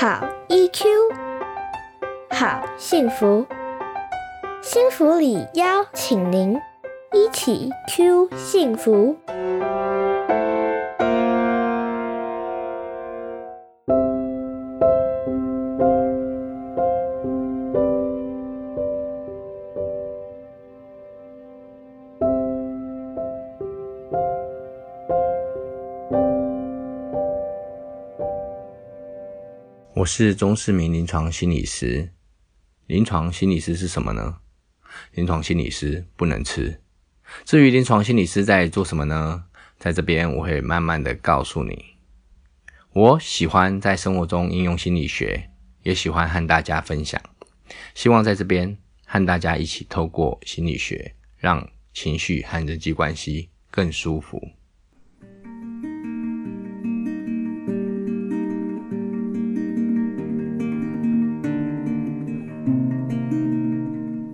好 EQ，好幸福，幸福里邀请您一起 Q 幸福。是钟世明临床心理师。临床心理师是什么呢？临床心理师不能吃。至于临床心理师在做什么呢？在这边我会慢慢的告诉你。我喜欢在生活中应用心理学，也喜欢和大家分享。希望在这边和大家一起透过心理学，让情绪和人际关系更舒服。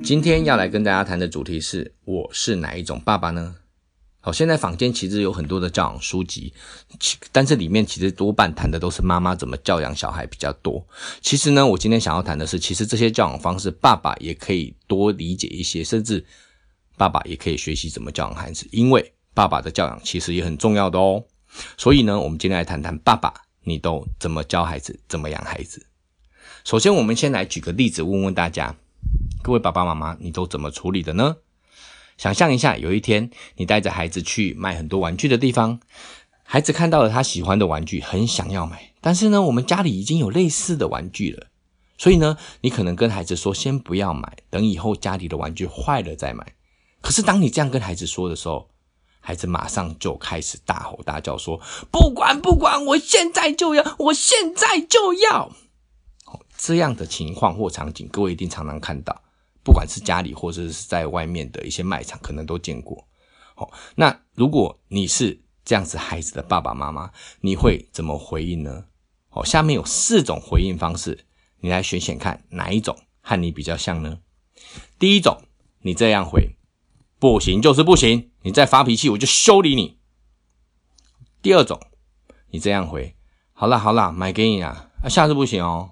今天要来跟大家谈的主题是：我是哪一种爸爸呢？好，现在坊间其实有很多的教养书籍，但是里面其实多半谈的都是妈妈怎么教养小孩比较多。其实呢，我今天想要谈的是，其实这些教养方式，爸爸也可以多理解一些，甚至爸爸也可以学习怎么教养孩子，因为爸爸的教养其实也很重要的哦。所以呢，我们今天来谈谈爸爸，你都怎么教孩子，怎么养孩子。首先，我们先来举个例子，问问大家。各位爸爸妈妈，你都怎么处理的呢？想象一下，有一天你带着孩子去卖很多玩具的地方，孩子看到了他喜欢的玩具，很想要买，但是呢，我们家里已经有类似的玩具了，所以呢，你可能跟孩子说，先不要买，等以后家里的玩具坏了再买。可是当你这样跟孩子说的时候，孩子马上就开始大吼大叫，说：“不管不管，我现在就要，我现在就要！”这样的情况或场景，各位一定常常看到。不管是家里或者是在外面的一些卖场，可能都见过。好，那如果你是这样子孩子的爸爸妈妈，你会怎么回应呢？好，下面有四种回应方式，你来选选看哪一种和你比较像呢？第一种，你这样回：不行就是不行，你再发脾气我就修理你。第二种，你这样回：好啦好啦，买给你啊，啊下次不行哦。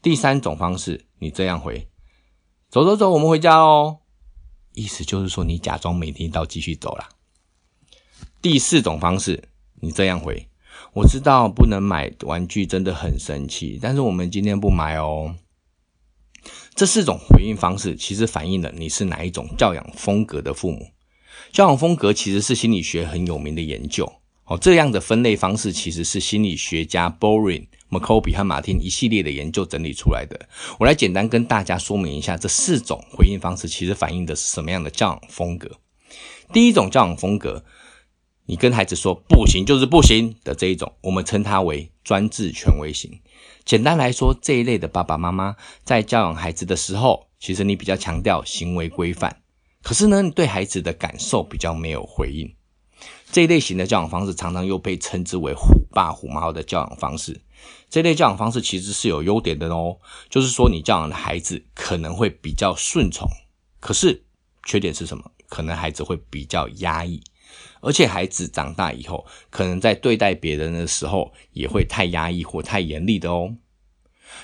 第三种方式，你这样回。走走走，我们回家哦。意思就是说，你假装没听到，继续走了。第四种方式，你这样回：我知道不能买玩具，真的很生气，但是我们今天不买哦。这四种回应方式，其实反映了你是哪一种教养风格的父母。教养风格其实是心理学很有名的研究。哦，这样的分类方式其实是心理学家 Boring。m c c o b e 和马丁一系列的研究整理出来的，我来简单跟大家说明一下，这四种回应方式其实反映的是什么样的教养风格。第一种教养风格，你跟孩子说不行就是不行的这一种，我们称它为专制权威型。简单来说，这一类的爸爸妈妈在教养孩子的时候，其实你比较强调行为规范，可是呢，你对孩子的感受比较没有回应。这一类型的教养方式常常又被称之为“虎爸虎妈”的教养方式。这类教养方式其实是有优点的哦，就是说你教养的孩子可能会比较顺从，可是缺点是什么？可能孩子会比较压抑，而且孩子长大以后，可能在对待别人的时候也会太压抑或太严厉的哦。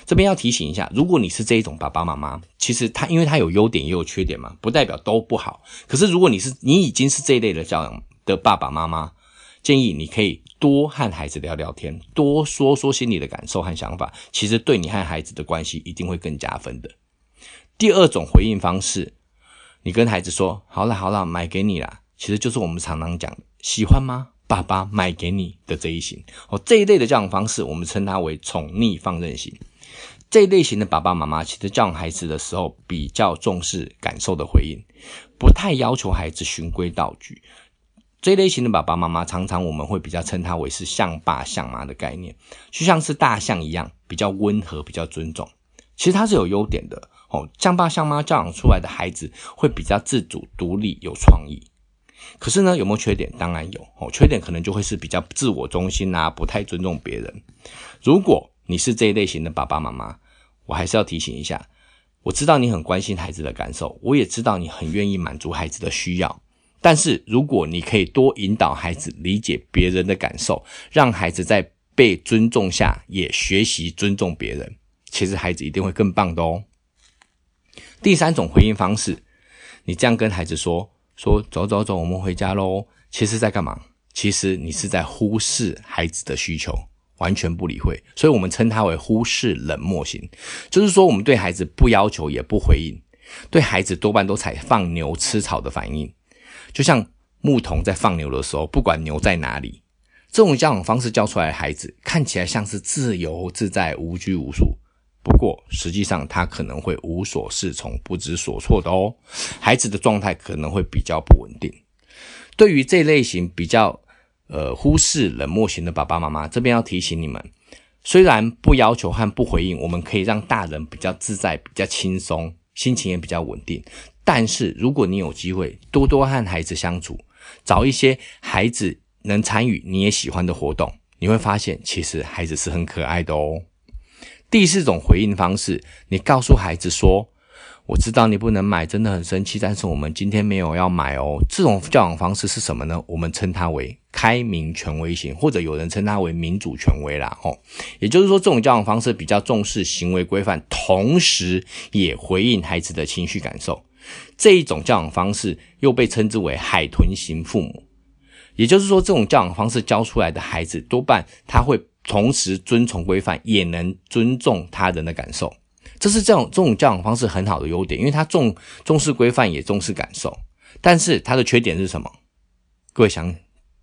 这边要提醒一下，如果你是这一种爸爸妈妈，其实他因为他有优点也有缺点嘛，不代表都不好。可是如果你是你已经是这一类的教养的爸爸妈妈。建议你可以多和孩子聊聊天，多说说心里的感受和想法，其实对你和孩子的关系一定会更加分的。第二种回应方式，你跟孩子说：“好了好了，买给你啦。”其实就是我们常常讲“喜欢吗？爸爸买给你的这一型哦，这一类的教养方式，我们称它为宠溺放任型。这一类型的爸爸妈妈，其实教养孩子的时候比较重视感受的回应，不太要求孩子循规蹈矩。这类型的爸爸妈妈，常常我们会比较称他为是像爸像妈的概念，就像是大象一样，比较温和，比较尊重。其实它是有优点的哦，像爸像妈教养出来的孩子会比较自主、独立、有创意。可是呢，有没有缺点？当然有哦，缺点可能就会是比较自我中心啊，不太尊重别人。如果你是这一类型的爸爸妈妈，我还是要提醒一下，我知道你很关心孩子的感受，我也知道你很愿意满足孩子的需要。但是，如果你可以多引导孩子理解别人的感受，让孩子在被尊重下，也学习尊重别人，其实孩子一定会更棒的哦。第三种回应方式，你这样跟孩子说：“说走走走，我们回家喽。”其实在干嘛？其实你是在忽视孩子的需求，完全不理会。所以我们称它为忽视冷漠型，就是说我们对孩子不要求也不回应，对孩子多半都采放牛吃草的反应，就像牧童在放牛的时候，不管牛在哪里。这种教养方式教出来的孩子，看起来像是自由自在、无拘无束，不过实际上他可能会无所适从、不知所措的哦。孩子的状态可能会比较不稳定。对于这类型比较呃忽视、冷漠型的爸爸妈妈，这边要提醒你们：虽然不要求和不回应，我们可以让大人比较自在、比较轻松，心情也比较稳定。但是如果你有机会多多和孩子相处，找一些孩子。能参与你也喜欢的活动，你会发现其实孩子是很可爱的哦。第四种回应方式，你告诉孩子说：“我知道你不能买，真的很生气，但是我们今天没有要买哦。”这种教养方式是什么呢？我们称它为开明权威型，或者有人称它为民主权威啦。哦，也就是说，这种教养方式比较重视行为规范，同时也回应孩子的情绪感受。这一种教养方式又被称之为海豚型父母。也就是说，这种教养方式教出来的孩子，多半他会同时遵从规范，也能尊重他人的感受。这是这种这种教养方式很好的优点，因为他重重视规范，也重视感受。但是他的缺点是什么？各位想，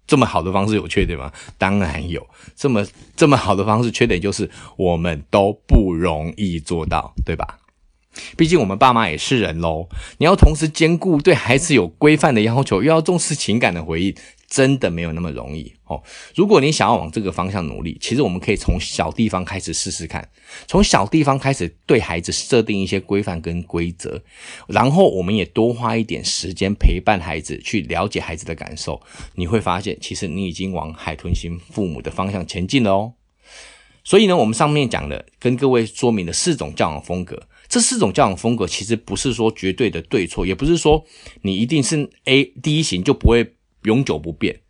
这么好的方式有缺点吗？当然有。这么这么好的方式，缺点就是我们都不容易做到，对吧？毕竟我们爸妈也是人喽，你要同时兼顾对孩子有规范的要求，又要重视情感的回应。真的没有那么容易哦。如果你想要往这个方向努力，其实我们可以从小地方开始试试看，从小地方开始对孩子设定一些规范跟规则，然后我们也多花一点时间陪伴孩子，去了解孩子的感受。你会发现，其实你已经往海豚型父母的方向前进了哦。所以呢，我们上面讲的，跟各位说明的四种教养风格，这四种教养风格其实不是说绝对的对错，也不是说你一定是 A 第一型就不会。永久不变，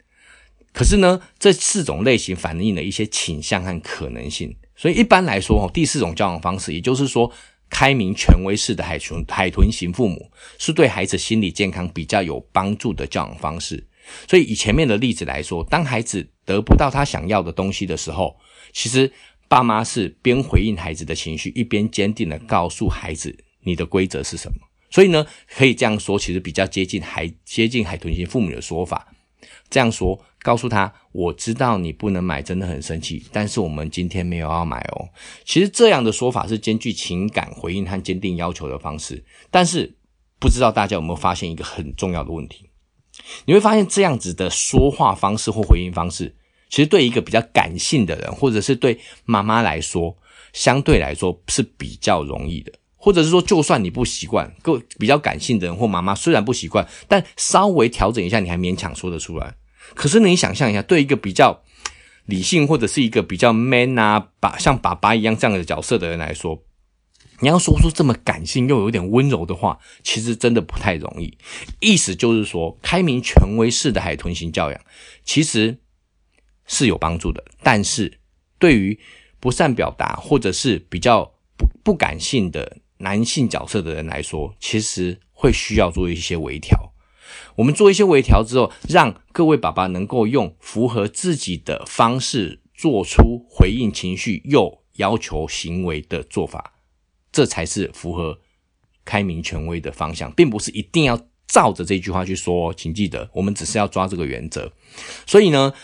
可是呢，这四种类型反映了一些倾向和可能性。所以一般来说，第四种教养方式，也就是说，开明权威式的海豚海豚型父母，是对孩子心理健康比较有帮助的教养方式。所以以前面的例子来说，当孩子得不到他想要的东西的时候，其实爸妈是边回应孩子的情绪，一边坚定的告诉孩子你的规则是什么。所以呢，可以这样说，其实比较接近海接近海豚型父母的说法。这样说，告诉他，我知道你不能买，真的很生气，但是我们今天没有要买哦。其实这样的说法是兼具情感回应和坚定要求的方式。但是不知道大家有没有发现一个很重要的问题？你会发现这样子的说话方式或回应方式，其实对一个比较感性的人，或者是对妈妈来说，相对来说是比较容易的。或者是说，就算你不习惯，个比较感性的人或妈妈虽然不习惯，但稍微调整一下，你还勉强说得出来。可是你想象一下，对一个比较理性或者是一个比较 man 啊，把像爸爸一样这样的角色的人来说，你要说出这么感性又有点温柔的话，其实真的不太容易。意思就是说，开明权威式的海豚型教养其实是有帮助的，但是对于不善表达或者是比较不不感性的。男性角色的人来说，其实会需要做一些微调。我们做一些微调之后，让各位爸爸能够用符合自己的方式做出回应情绪又要求行为的做法，这才是符合开明权威的方向，并不是一定要照着这句话去说。请记得，我们只是要抓这个原则。所以呢，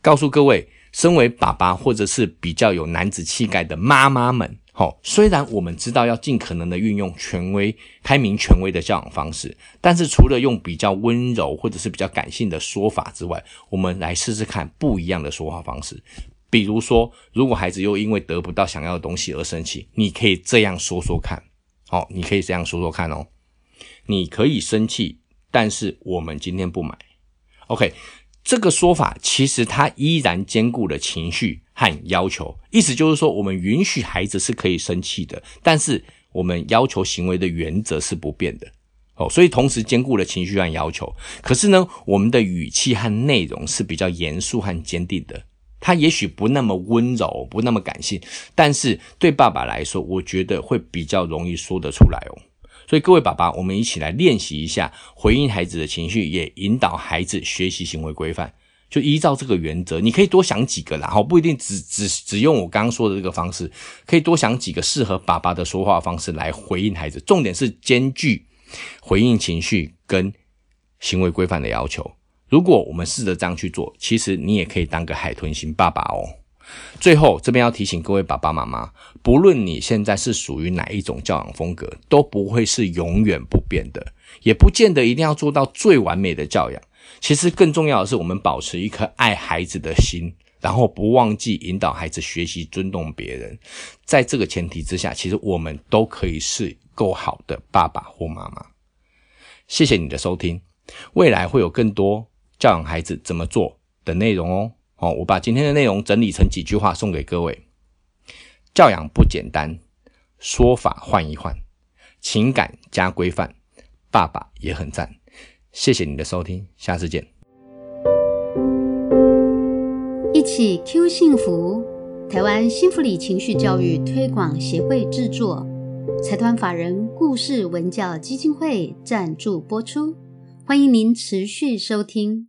告诉各位，身为爸爸或者是比较有男子气概的妈妈们。好，虽然我们知道要尽可能的运用权威、开明权威的教养方式，但是除了用比较温柔或者是比较感性的说法之外，我们来试试看不一样的说话方式。比如说，如果孩子又因为得不到想要的东西而生气，你可以这样说说看。好，你可以这样说说看哦。你可以生气，但是我们今天不买。OK。这个说法其实它依然兼顾了情绪和要求，意思就是说，我们允许孩子是可以生气的，但是我们要求行为的原则是不变的哦。所以同时兼顾了情绪和要求，可是呢，我们的语气和内容是比较严肃和坚定的。他也许不那么温柔，不那么感性，但是对爸爸来说，我觉得会比较容易说得出来哦。所以各位爸爸，我们一起来练习一下回应孩子的情绪，也引导孩子学习行为规范。就依照这个原则，你可以多想几个啦，好，不一定只只只用我刚刚说的这个方式，可以多想几个适合爸爸的说话方式来回应孩子。重点是兼具回应情绪跟行为规范的要求。如果我们试着这样去做，其实你也可以当个海豚型爸爸哦。最后，这边要提醒各位爸爸妈妈，不论你现在是属于哪一种教养风格，都不会是永远不变的，也不见得一定要做到最完美的教养。其实更重要的是，我们保持一颗爱孩子的心，然后不忘记引导孩子学习尊重别人。在这个前提之下，其实我们都可以是够好的爸爸或妈妈。谢谢你的收听，未来会有更多教养孩子怎么做的内容哦。哦，我把今天的内容整理成几句话送给各位：教养不简单，说法换一换，情感加规范，爸爸也很赞。谢谢你的收听，下次见。一起 Q 幸福，台湾幸福里情绪教育推广协会制作，财团法人故事文教基金会赞助播出，欢迎您持续收听。